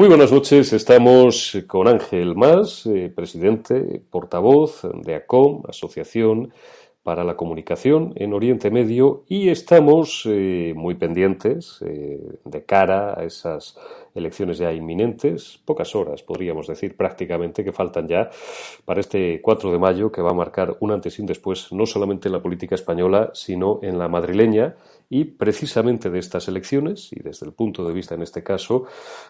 Muy buenas noches, estamos con Ángel Más, eh, presidente, portavoz de ACOM, Asociación para la Comunicación en Oriente Medio, y estamos eh, muy pendientes eh, de cara a esas elecciones ya inminentes, pocas horas podríamos decir prácticamente que faltan ya para este 4 de mayo que va a marcar un antes y un después no solamente en la política española, sino en la madrileña y precisamente de estas elecciones, y desde el punto de vista, en este caso,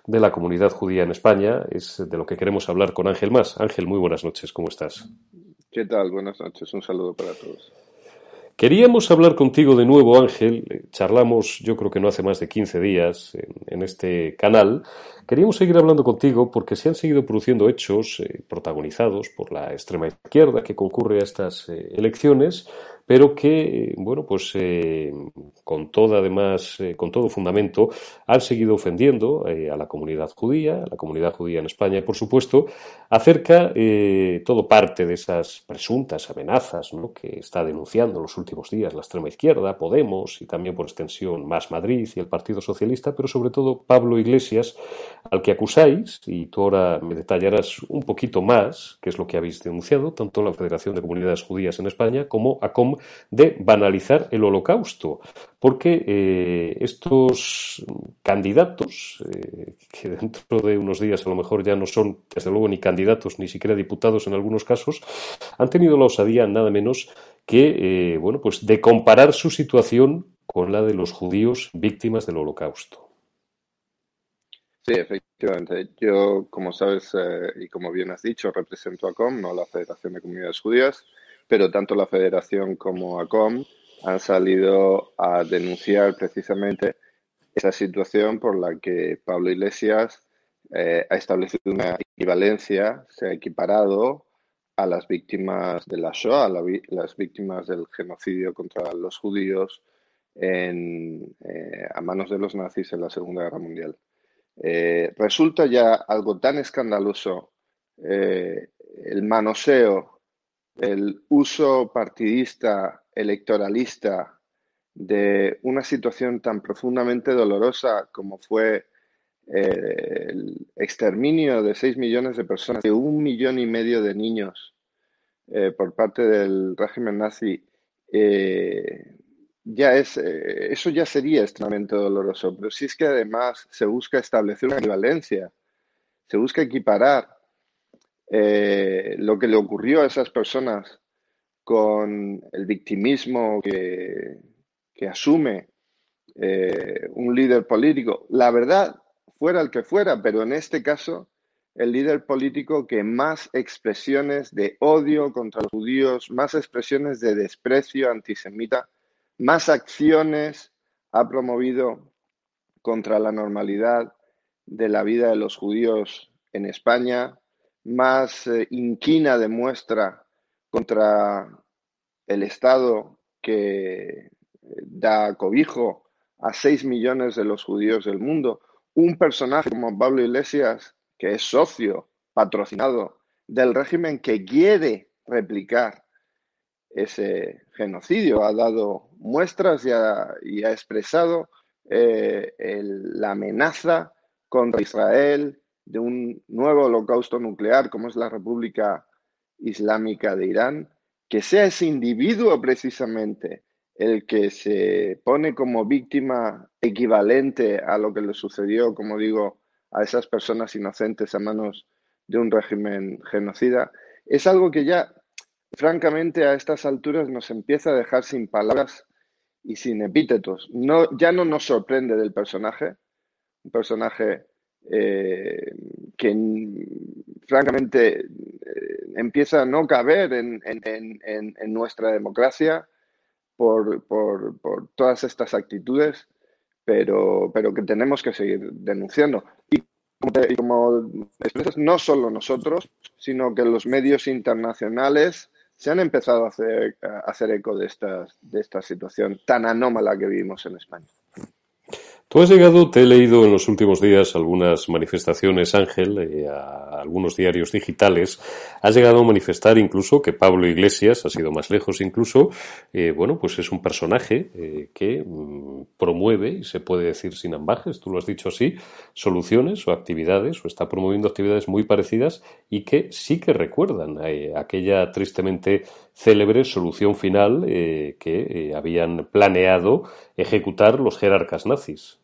de la comunidad judía en España, es de lo que queremos hablar con Ángel Más. Ángel, muy buenas noches, ¿cómo estás? ¿Qué tal? Buenas noches, un saludo para todos. Queríamos hablar contigo de nuevo, Ángel. Eh, charlamos, yo creo que no hace más de 15 días en, este canal. Queríamos seguir hablando contigo porque se han seguido produciendo hechos eh, protagonizados por la extrema izquierda que concurre a estas eh, elecciones, pero que, bueno, pues eh, con todo, además, eh, con todo fundamento, han seguido ofendiendo eh, a la comunidad judía, a la comunidad judía en España, por supuesto, acerca todo parte de esas presuntas amenazas ¿no? que está denunciando en los últimos días la extrema izquierda, Podemos y también por extensión Más Madrid y el Partido Socialista, pero sobre todo Pablo Iglesias, al que acusáis, y tú ahora me detallarás un poquito más qué es lo que habéis denunciado, tanto la Federación de Comunidades Judías en España como ACOM de banalizar el holocausto, porque eh, estos candidatos, eh, que dentro de unos días a lo mejor ya no son, desde luego, ni candidatos, ni siquiera diputados en algunos casos, han tenido la osadía nada menos que, eh, bueno, pues de comparar su situación con la de los judíos víctimas del holocausto. Sí, efectivamente. Yo, como sabes y como bien has dicho, represento a COM, no a la Federación de Comunidades Judías pero tanto la Federación como ACOM han salido a denunciar precisamente esa situación por la que Pablo Iglesias eh, ha establecido una equivalencia, se ha equiparado a las víctimas de la Shoah, a las víctimas del genocidio contra los judíos eh, a manos de los nazis en la Segunda Guerra Mundial. Eh, resulta ya algo tan escandaloso el manoseo, el uso partidista, electoralista de una situación tan profundamente dolorosa como fue eh, el exterminio de 6 millones de personas, de un millón y medio de niños por parte del régimen nazi, ya es, eh, eso ya sería extremadamente doloroso, pero si es que además se busca establecer una equivalencia, se busca equiparar eh, lo que le ocurrió a esas personas con el victimismo que, asume eh, un líder político, la verdad, fuera el que fuera, pero en este caso, el líder político que más expresiones de odio contra los judíos, más expresiones de desprecio antisemita, más acciones ha promovido contra la normalidad de la vida de los judíos en España, más eh, inquina demuestra contra el Estado que eh, da cobijo a seis millones de los judíos del mundo. Un personaje como Pablo Iglesias, que es socio, patrocinado del régimen que quiere replicar ese genocidio, ha dado muestras y ha, expresado eh, la amenaza contra Israel de un nuevo holocausto nuclear como es la República Islámica de Irán, que sea ese individuo precisamente el que se pone como víctima equivalente a lo que le sucedió, como digo, a esas personas inocentes a manos de un régimen genocida, es algo que ya francamente a estas alturas nos empieza a dejar sin palabras y sin epítetos. No, ya no nos sorprende del personaje, un personaje eh, que francamente eh, empieza a no caber en, nuestra democracia por, todas estas actitudes, pero, pero que tenemos que seguir denunciando. Y y como expresas, no solo nosotros, sino que los medios internacionales se han empezado a hacer, a hacer eco de, estas, de esta situación tan anómala que vivimos en España. Tú has llegado, te he leído en los últimos días algunas manifestaciones, Ángel, eh, a algunos diarios digitales. Has llegado a manifestar incluso que Pablo Iglesias, ha sido más lejos incluso, eh, bueno, pues es un personaje eh, que mm, promueve, y se puede decir sin ambajes, tú lo has dicho así, soluciones o actividades, o está promoviendo actividades muy parecidas y que sí que recuerdan aquella tristemente célebre solución final que habían planeado ejecutar los jerarcas nazis.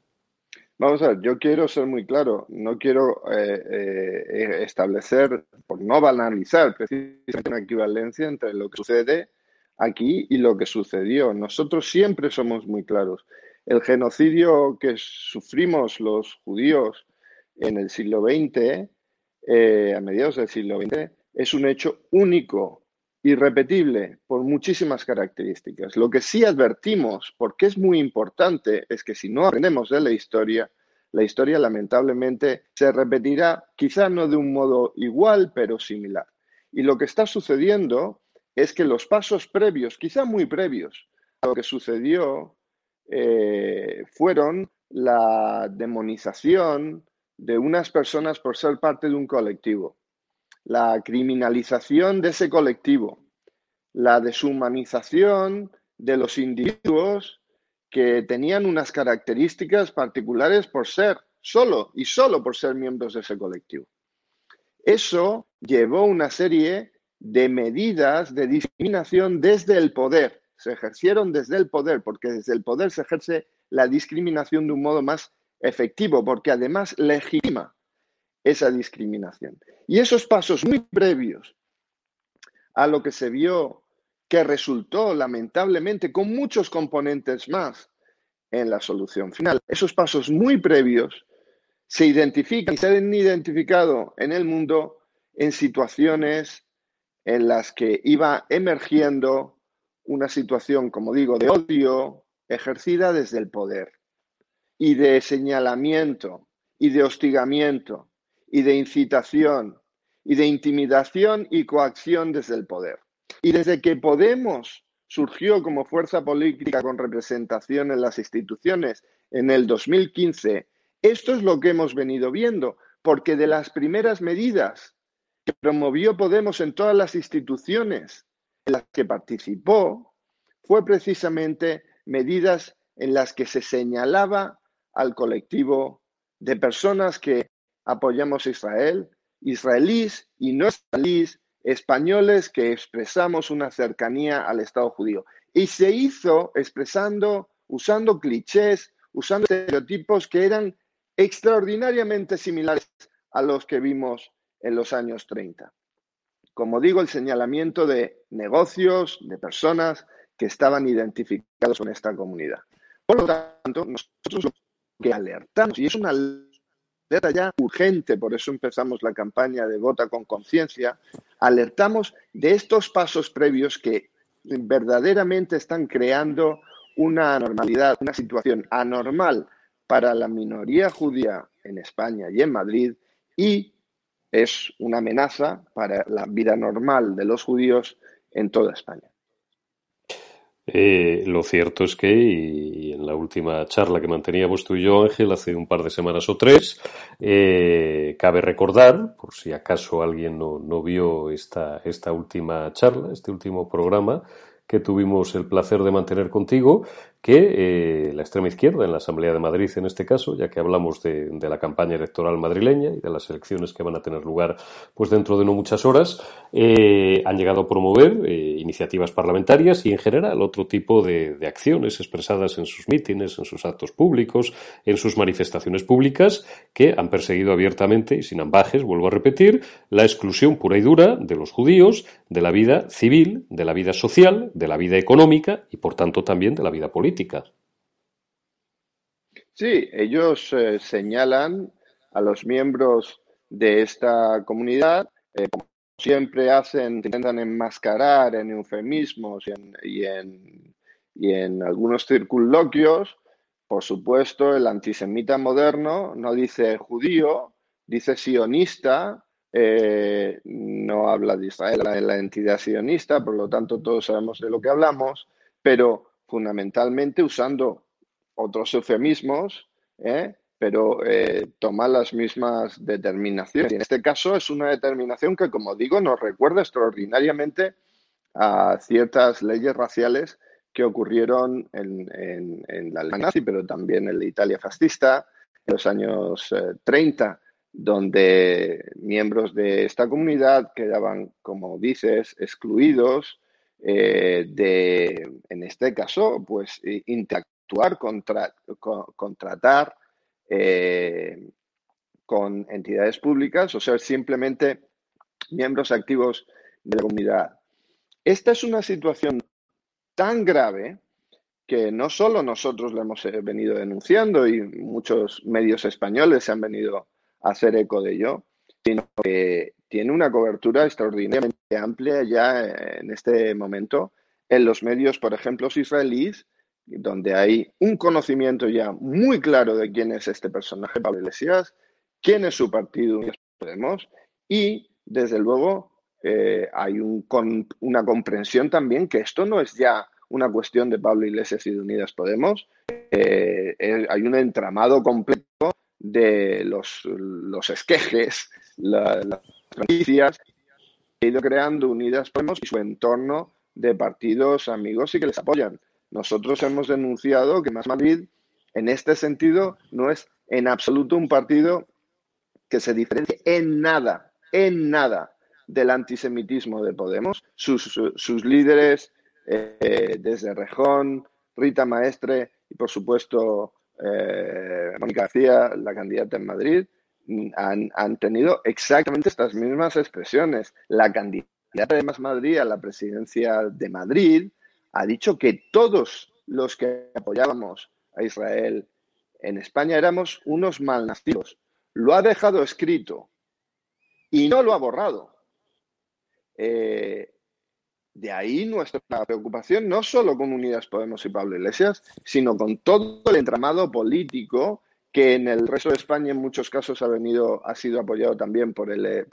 Vamos a ver, yo quiero ser muy claro, no quiero eh, eh, establecer, por no banalizar precisamente una equivalencia entre lo que sucede aquí y lo que sucedió. Nosotros siempre somos muy claros. El genocidio que sufrimos los judíos en el siglo XX, eh, a mediados del siglo XX, es un hecho único, irrepetible, por muchísimas características. Lo que sí advertimos, porque es muy importante, es que si no aprendemos de la historia, la historia lamentablemente se repetirá, quizá no de un modo igual, pero similar. Y lo que está sucediendo es que los pasos previos, quizá muy previos, a lo que sucedió, eh, fueron la demonización de unas personas por ser parte de un colectivo, la criminalización de ese colectivo, la deshumanización de los individuos que tenían unas características particulares por ser solo y solo por ser miembros de ese colectivo. Eso llevó una serie de medidas de discriminación desde el poder. Se ejercieron desde el poder, porque desde el poder se ejerce la discriminación de un modo más efectivo, porque además legitima esa discriminación. Y esos pasos muy previos a lo que se vio que resultó lamentablemente con muchos componentes más en la solución final. Esos pasos muy previos se identifican y se han identificado en el mundo en situaciones en las que iba emergiendo una situación, como digo, de odio ejercida desde el poder y de señalamiento y de hostigamiento y de incitación y de intimidación y coacción desde el poder. Y desde que Podemos surgió como fuerza política con representación en las instituciones en el 2015 Esto es lo que hemos venido viendo, porque de las primeras medidas que promovió Podemos en todas las instituciones en las que participó, fue precisamente medidas en las que se señalaba al colectivo de personas que apoyamos a Israel, israelíes y no israelíes, españoles que expresamos una cercanía al Estado judío. Y se hizo expresando, usando clichés, usando estereotipos que eran extraordinariamente similares a los que vimos en los años 30. Como digo, el señalamiento de negocios, de personas que estaban identificados con esta comunidad. Por lo tanto, nosotros lo que alertamos, y es una alerta ya urgente, por eso empezamos la campaña de Vota con Conciencia, alertamos de estos pasos previos que verdaderamente están creando una anormalidad, una situación anormal para la minoría judía en España y en Madrid y es una amenaza para la vida normal de los judíos en toda España. Eh, lo cierto es que, y en la última charla que manteníamos tú y yo, Ángel, hace un par de semanas o tres, eh, cabe recordar, por si acaso alguien no, no vio esta, esta última charla, este último programa, que tuvimos el placer de mantener contigo, que eh, la extrema izquierda, en la Asamblea de Madrid en este caso, ya que hablamos de, la campaña electoral madrileña y de las elecciones que van a tener lugar pues dentro de no muchas horas, eh, han llegado a promover eh, iniciativas parlamentarias y en general otro tipo de, acciones expresadas en sus mítines, en sus actos públicos, en sus manifestaciones públicas, que han perseguido abiertamente y sin ambajes, vuelvo a repetir, la exclusión pura y dura de los judíos de la vida civil, de la vida social, de la vida económica y por tanto también de la vida política. Sí, ellos eh, señalan a los miembros de esta comunidad, eh, como siempre hacen, intentan enmascarar en eufemismos y en, y en, algunos circunloquios. Por supuesto, el antisemita moderno no dice judío, dice sionista, eh, no habla de Israel, de la entidad sionista, por lo tanto todos sabemos de lo que hablamos, pero fundamentalmente usando otros eufemismos, ¿eh? pero eh, toma las mismas determinaciones. en este caso es una determinación que, como digo, nos recuerda extraordinariamente a ciertas leyes raciales que ocurrieron en, la Alemania nazi, pero también en la Italia fascista, en los años 30, eh, donde miembros de esta comunidad quedaban, como dices, excluidos eh, de, en este caso, pues interactuar, contra, contratar eh, con entidades públicas o ser simplemente miembros activos de la comunidad. Esta es una situación tan grave que no solo nosotros la hemos eh, venido denunciando y muchos medios españoles se han venido a hacer eco de ello, sino que tiene una cobertura extraordinariamente amplia ya en este momento. En los medios, por ejemplo, israelíes, donde hay un conocimiento ya muy claro de quién es este personaje, Pablo Iglesias, quién es su partido Podemos, y desde luego eh, hay una comprensión también que esto no es ya una cuestión de Pablo Iglesias y de Unidas Podemos, eh, hay un entramado completo de los, esquejes, la, noticias, ido creando Unidas Podemos y su entorno de partidos amigos y que les apoyan. Nosotros hemos denunciado que Más Madrid, en este sentido, no es en absoluto un partido que se diferencie en nada, en nada del antisemitismo de Podemos. Sus, sus líderes, eh, desde Rejón, Rita Maestre y, por supuesto, eh, Mónica García, la candidata en Madrid, han, tenido exactamente estas mismas expresiones. La candidata de Más Madrid a la presidencia de Madrid ha dicho que todos los que apoyábamos a Israel en España éramos unos malnacidos. Lo ha dejado escrito y no lo ha borrado. Eh, de ahí nuestra preocupación, no solo con Unidas Podemos y Pablo Iglesias, sino con todo el entramado político que en el resto de España en muchos casos ha venido, ha sido apoyado también por el, eh, eh,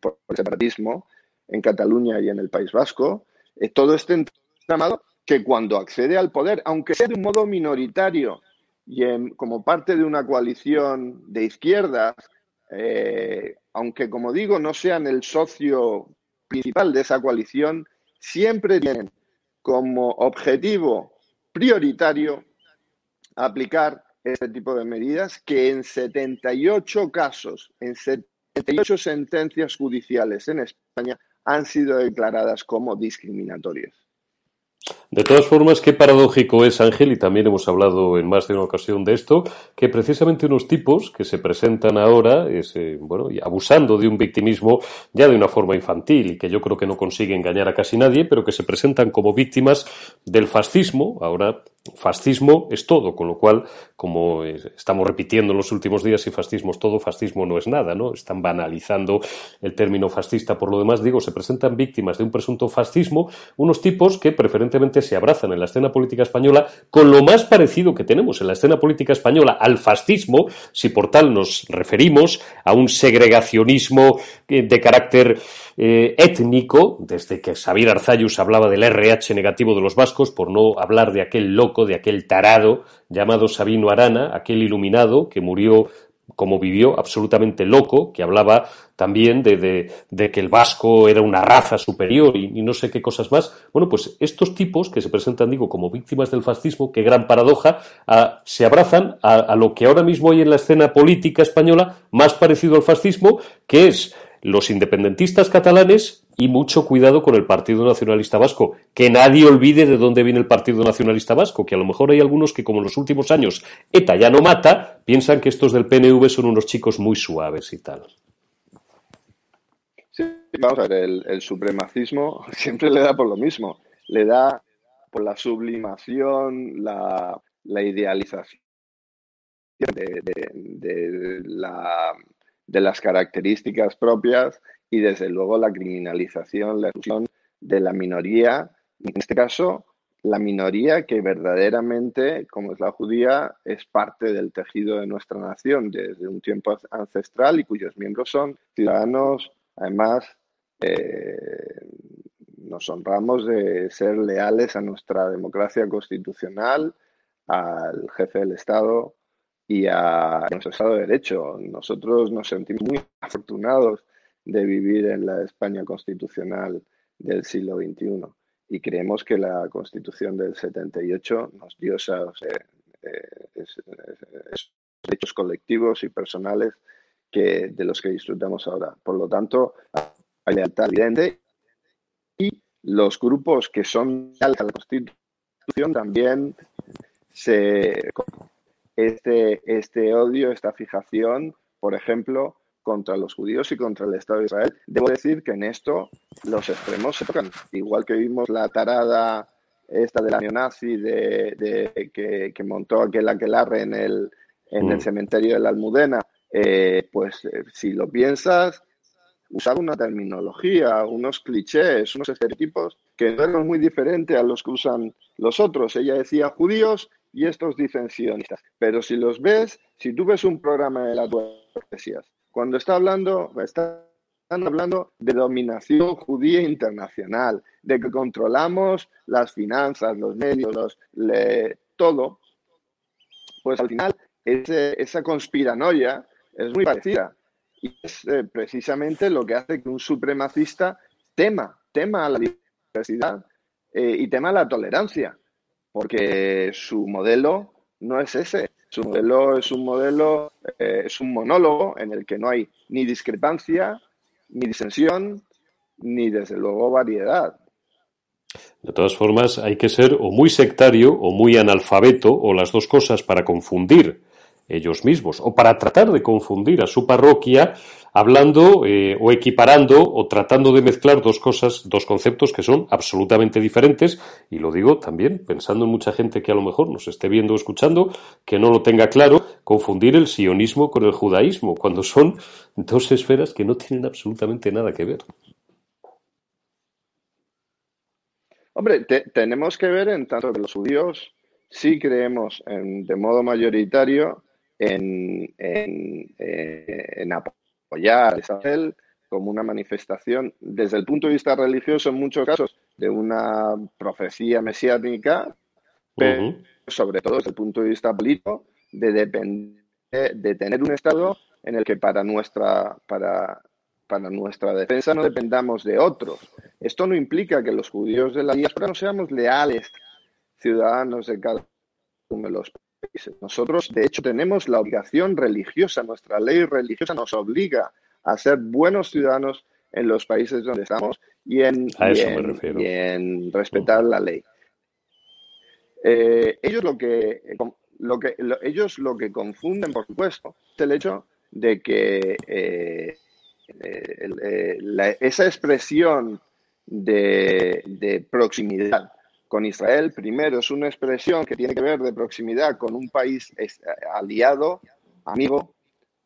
por el separatismo en Cataluña y en el País Vasco, eh, todo este entramado que cuando accede al poder, aunque sea de un modo minoritario y como parte de una coalición de izquierdas, aunque como digo no sean el socio principal de esa coalición, siempre tienen como objetivo prioritario aplicar este tipo de medidas que en 78 casos, en 78 sentencias judiciales en España han sido declaradas como discriminatorias. De todas formas, qué paradójico es, Ángel, y también hemos hablado en más de una ocasión de esto, que precisamente unos tipos que se presentan ahora, eh, bueno, abusando de un victimismo ya de una forma infantil y que yo creo que no consigue engañar a casi nadie, pero que se presentan como víctimas del fascismo, ahora fascismo es todo, con lo cual, como estamos repitiendo en los últimos días, si fascismo es todo, fascismo no es nada, ¿no? Están banalizando el término fascista. Por lo demás, digo, se presentan víctimas de un presunto fascismo unos tipos que preferentemente se abrazan en la escena política española con lo más parecido que tenemos en la escena política española al fascismo, si por tal nos referimos a un segregacionismo eh, de carácter eh, étnico, desde que Xavier Arzayus hablaba del RH negativo de los vascos, por no hablar de aquel loco, de aquel tarado llamado Sabino Arana, aquel iluminado que murió como vivió, absolutamente loco, que hablaba también de, que el vasco era una raza superior y, no sé qué cosas más. Bueno, pues estos tipos que se presentan, digo, como víctimas del fascismo, qué gran paradoja, se abrazan a, a lo que ahora mismo hay en la escena política española más parecido al fascismo, que es los independentistas catalanes y mucho cuidado con el Partido Nacionalista Vasco. Que nadie olvide de dónde viene el Partido Nacionalista Vasco, que a lo mejor hay algunos que, como en los últimos años ETA ya no mata, piensan que estos del PNV son unos chicos muy suaves y tal. Sí, vamos a ver, el, supremacismo siempre le da por lo mismo. Le da por la sublimación, la, idealización de la de las características propias y desde luego la criminalización, la exclusión de la minoría, en este caso la minoría que verdaderamente, como es la judía, es parte del tejido de nuestra nación desde un tiempo ancestral y cuyos miembros son ciudadanos, además, eh, nos honramos de ser leales a nuestra democracia constitucional, al jefe del Estado, y a nuestro Estado de Derecho. Nosotros nos sentimos muy afortunados de vivir en la España constitucional del siglo XXI y creemos que la Constitución del 78 nos dio esos, eh, derechos colectivos y personales que, de los que disfrutamos ahora. Por lo tanto, hay lealtad evidente y los grupos que son a la Constitución también se este, este odio, esta fijación, por ejemplo, contra los judíos y contra el Estado de Israel. Debo decir que en esto los extremos se tocan. Igual que vimos la tarada esta de la neonazi de, que, montó aquel aquelarre en el, en el mm. cementerio de la Almudena, eh, pues eh, si lo piensas, usaba una terminología, unos clichés, unos estereotipos que no eran muy diferentes a los que usan los otros. Ella decía judíos y estos difensionistas. Pero si los ves, si tú ves un programa de las poesías, cuando está hablando, están hablando de dominación judía internacional, de que controlamos las finanzas, los medios, todo, pues al final esa conspiranoia es muy parecida. Y es eh, precisamente lo que hace que un supremacista tema, tema a la diversidad eh, y tema a la tolerancia porque su modelo no es ese. Su modelo es un modelo, eh, es un monólogo en el que no hay ni discrepancia, ni disensión, ni desde luego variedad. De todas formas, hay que ser o muy sectario o muy analfabeto o las dos cosas para confundir ellos mismos o para tratar de confundir a su parroquia hablando eh, o equiparando o tratando de mezclar dos cosas, dos conceptos que son absolutamente diferentes y lo digo también pensando en mucha gente que a lo mejor nos esté viendo o escuchando que no lo tenga claro, confundir el sionismo con el judaísmo cuando son dos esferas que no tienen absolutamente nada que ver. Hombre, tenemos que ver en tanto que los judíos sí creemos en, de modo mayoritario en, en, eh, en apoyar a Israel como una manifestación, desde el punto de vista religioso, en muchos casos, de una profecía mesiánica, pero sobre todo desde el punto de vista político, de depender de tener un Estado en el que para nuestra, para, para nuestra defensa no dependamos de otros. Esto no implica que los judíos de la diáspora no seamos leales ciudadanos de cada uno de los países. Nosotros, de hecho, tenemos la obligación religiosa, nuestra ley religiosa nos obliga a ser buenos ciudadanos en los países donde estamos y en, en, respetar la ley. Eh, ellos lo que, lo que ellos lo que confunden, por supuesto, es el hecho de que eh, eh, esa expresión de, proximidad con Israel, primero, es una expresión que tiene que ver de proximidad con un país aliado, amigo,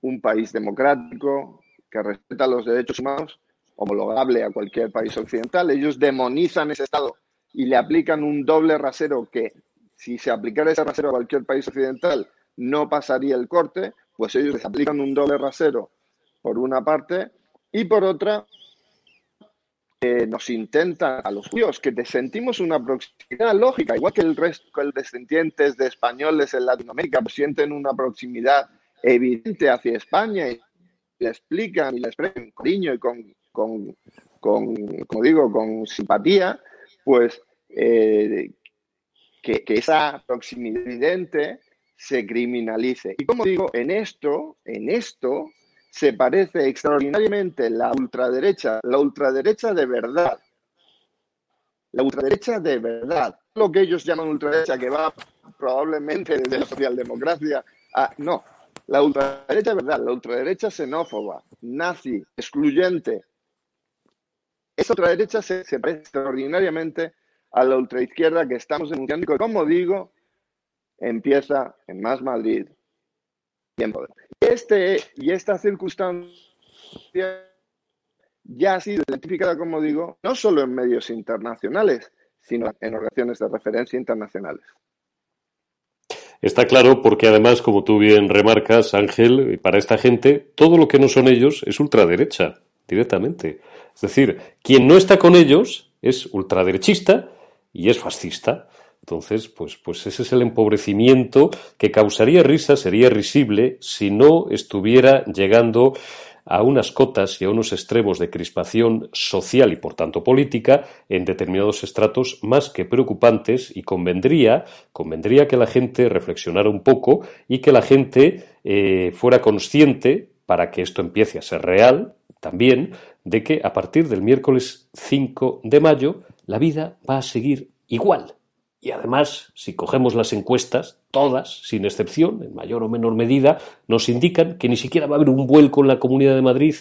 un país democrático que respeta los derechos humanos, homologable a cualquier país occidental. Ellos demonizan ese Estado y le aplican un doble rasero que, si se aplicara ese rasero a cualquier país occidental, no pasaría el corte, pues ellos les aplican un doble rasero por una parte y por otra nos intentan a los judíos que sentimos una proximidad lógica, igual que el resto de descendientes de españoles en Latinoamérica pues sienten una proximidad evidente hacia España y le explican y le expresan con cariño y con, con, como digo, con simpatía, pues eh, que, esa proximidad evidente se criminalice. Y como digo, en esto, en esto se parece extraordinariamente la ultraderecha, la ultraderecha de verdad. La ultraderecha de verdad. Lo que ellos llaman ultraderecha, que va probablemente desde la socialdemocracia a... No, la ultraderecha de verdad, la ultraderecha xenófoba, nazi, excluyente. Esa ultraderecha se, se parece extraordinariamente a la ultraizquierda que estamos denunciando y como digo, empieza en Más Madrid y en Poder. Este, y esta circunstancia ya ha sido identificada, como digo, no solo en medios internacionales, sino en organizaciones de referencia internacionales. Está claro porque además, como tú bien remarcas, Ángel, para esta gente, todo lo que no son ellos es ultraderecha, directamente. Es decir, quien no está con ellos es ultraderechista y es fascista. Entonces, pues, pues ese es el empobrecimiento que causaría risa, sería risible si no estuviera llegando a unas cotas y a unos extremos de crispación social y por tanto política en determinados estratos más que preocupantes y convendría, convendría que la gente reflexionara un poco y que la gente eh, fuera consciente para que esto empiece a ser real también de que a partir del miércoles 5 de mayo la vida va a seguir igual y además, si cogemos las encuestas, todas, sin excepción, en mayor o menor medida, nos indican que ni siquiera va a haber un vuelco en la Comunidad de Madrid.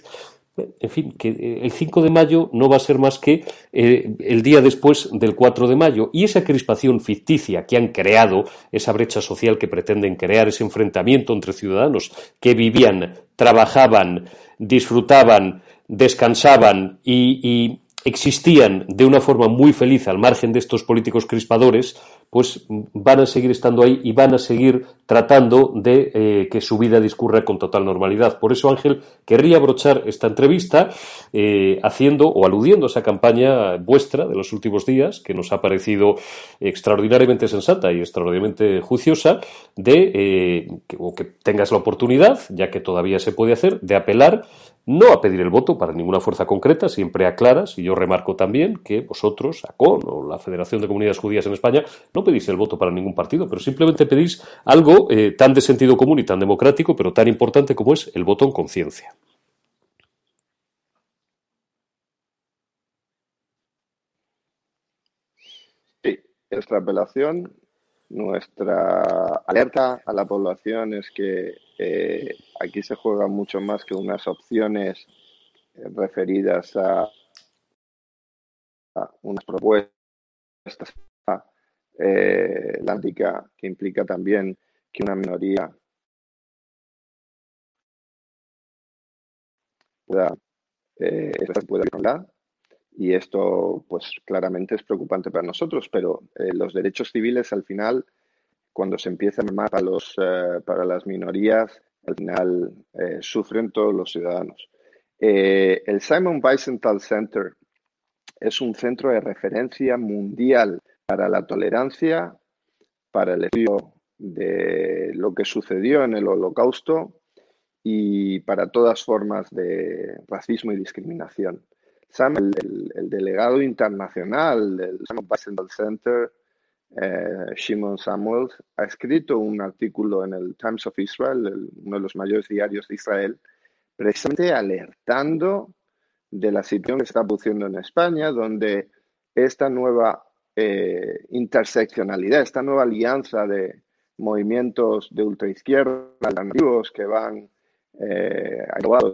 En fin, que eh, el 5 de mayo no va a ser más que eh, el día después del 4 de mayo. Y esa crispación ficticia que han creado, esa brecha social que pretenden crear, ese enfrentamiento entre ciudadanos que vivían, trabajaban, disfrutaban, descansaban y existían de una forma muy feliz al margen de estos políticos crispadores, pues van a seguir estando ahí y van a seguir tratando de eh, que su vida discurra con total normalidad. Por eso, Ángel, querría abrochar esta entrevista eh, haciendo o aludiendo a esa campaña vuestra de los últimos días, que nos ha parecido extraordinariamente sensata y extraordinariamente juiciosa, de eh, que, tengas la oportunidad, ya que todavía se puede hacer, de apelar no a pedir el voto para ninguna fuerza concreta, siempre aclaras, y yo remarco también que vosotros, ACON o la Federación de Comunidades Judías en España, no pedís el voto para ningún partido, pero simplemente pedís algo eh, tan de sentido común y tan democrático, pero tan importante como es el voto en conciencia. Sí, nuestra apelación, nuestra alerta a la población es que eh, aquí se juega mucho más que unas opciones eh, referidas a, unas propuestas eh, que implica también que una minoría pueda, eh, pueda hablar y esto pues claramente es preocupante para nosotros, pero eh, los derechos civiles al final cuando se empieza a para, los, eh, para las minorías, al final eh, sufren todos los ciudadanos. El Simon Wiesenthal Center es un centro de referencia mundial para la tolerancia, para el estudio de lo que sucedió en el holocausto y para todas formas de racismo y discriminación. Sam, el, delegado internacional del Bicentennial Center, eh, Shimon Samuels, ha escrito un artículo en el Times of Israel, uno de los mayores diarios de Israel, precisamente alertando de la situación que está produciendo en España, donde esta nueva eh, interseccionalidad, esta nueva alianza de movimientos de ultraizquierda alternativos que van eh,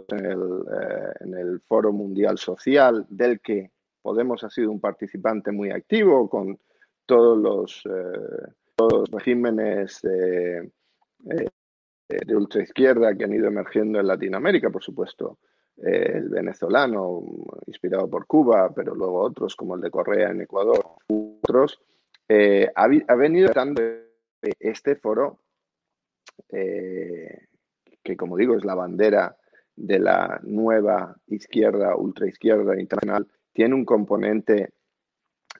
en el, eh, en el Foro Mundial Social, del que Podemos ha sido un participante muy activo con todos los, eh, los regímenes de ultraizquierda que han ido emergiendo en Latinoamérica, por supuesto. el venezolano, inspirado por Cuba, pero luego otros como el de Correa en Ecuador, otros, ha, ha, venido dando este foro que como digo es la bandera de la nueva izquierda, ultraizquierda internacional, tiene un componente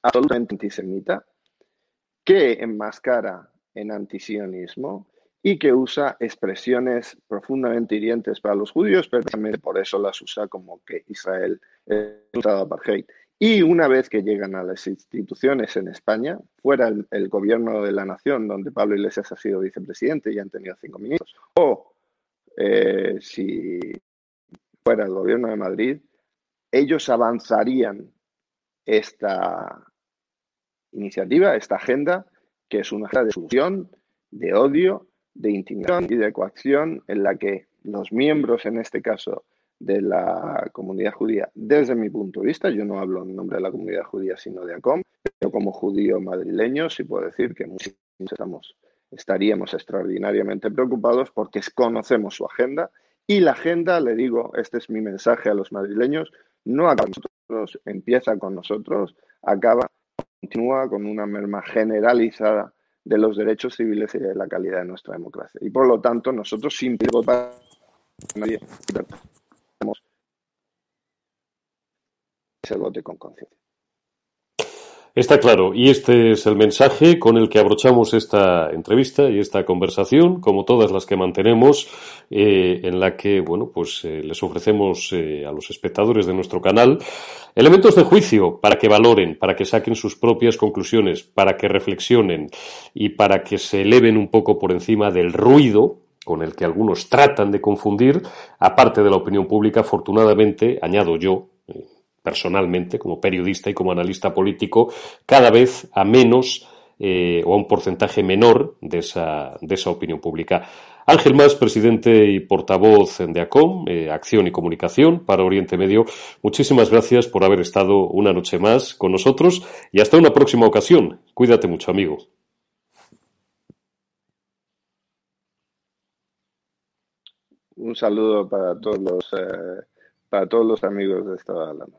absolutamente antisemita que enmascara en antisionismo y que usa expresiones profundamente hirientes para los judíos, pero también por eso las usa como que Israel es un estado apartheid. Y una vez que llegan a las instituciones en España, fuera el, el, gobierno de la nación, donde Pablo Iglesias ha sido vicepresidente y han tenido cinco ministros, o eh, si fuera el gobierno de Madrid, ellos avanzarían esta iniciativa, esta agenda, que es una agenda de solución, de odio, de intimidación y de coacción, en la que los miembros, en este caso, de la comunidad judía, desde mi punto de vista, yo no hablo en nombre de la comunidad judía, sino de ACOM, pero como judío madrileño sí puedo decir que muchos estamos estaríamos extraordinariamente preocupados porque conocemos su agenda y la agenda, le digo, este es mi mensaje a los madrileños, no acaba con nosotros, empieza con nosotros, acaba, continúa con una merma generalizada de los derechos civiles y de la calidad de nuestra democracia. Y por lo tanto, nosotros sin votar nadie, se vote con conciencia. Está claro, y este es el mensaje con el que abrochamos esta entrevista y esta conversación, como todas las que mantenemos, eh, en la que, bueno, pues eh, les ofrecemos eh, a los espectadores de nuestro canal elementos de juicio para que valoren, para que saquen sus propias conclusiones, para que reflexionen y para que se eleven un poco por encima del ruido con el que algunos tratan de confundir, aparte de la opinión pública, afortunadamente, añado yo, personalmente, como periodista y como analista político, cada vez a menos eh, o a un porcentaje menor de esa, de esa opinión pública. Ángel Más, presidente y portavoz de ACOM, eh, Acción y Comunicación para Oriente Medio, muchísimas gracias por haber estado una noche más con nosotros y hasta una próxima ocasión. Cuídate mucho, amigo. Un saludo para todos los, eh, para todos los amigos de esta hablando.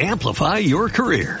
Amplify your career